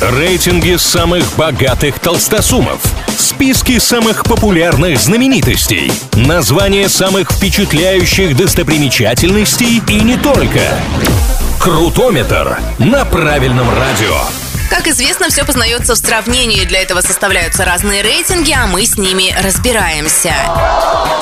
Рейтинги самых богатых толстосумов. Списки самых популярных знаменитостей. Названия самых впечатляющих достопримечательностей и не только. Крутометр на правильном радио. Как известно, все познается в сравнении. Для этого составляются разные рейтинги, а мы с ними разбираемся.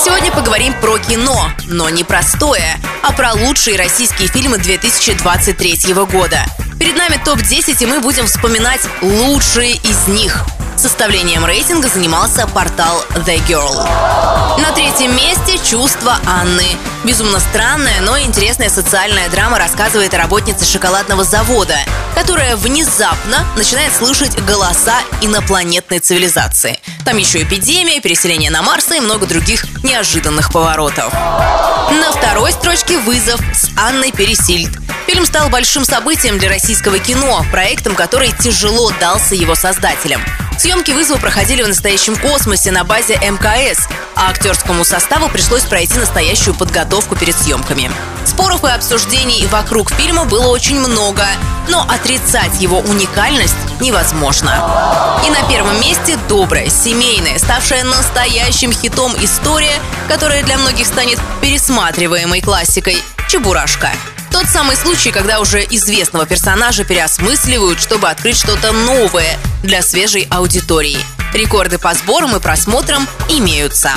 Сегодня поговорим про кино, но не простое, а про лучшие российские фильмы 2023 года. Перед нами топ-10, и мы будем вспоминать лучшие из них. Составлением рейтинга занимался портал The Girl. На третьем месте «Чувство Анны». Безумно странная, но интересная социальная драма рассказывает о работнице шоколадного завода, которая внезапно начинает слышать голоса инопланетной цивилизации. Там еще эпидемия, переселение на Марс и много других неожиданных поворотов. На второй строчке «Вызов» с Анной Пересильд. Фильм стал большим событием для российского кино, проектом, который тяжело дался его создателям. Съемки вызова проходили в настоящем космосе на базе МКС, а актерскому составу пришлось пройти настоящую подготовку перед съемками. Споров и обсуждений вокруг фильма было очень много, но отрицать его уникальность невозможно. И на первом месте добрая, семейная, ставшая настоящим хитом история, которая для многих станет пересматриваемой классикой «Чебурашка». Тот самый случай, когда уже известного персонажа переосмысливают, чтобы открыть что-то новое для свежей аудитории. Рекорды по сборам и просмотрам имеются.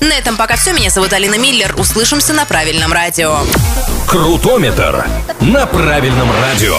На этом пока все. Меня зовут Алина Миллер. Услышимся на правильном радио. Крутометр на правильном радио.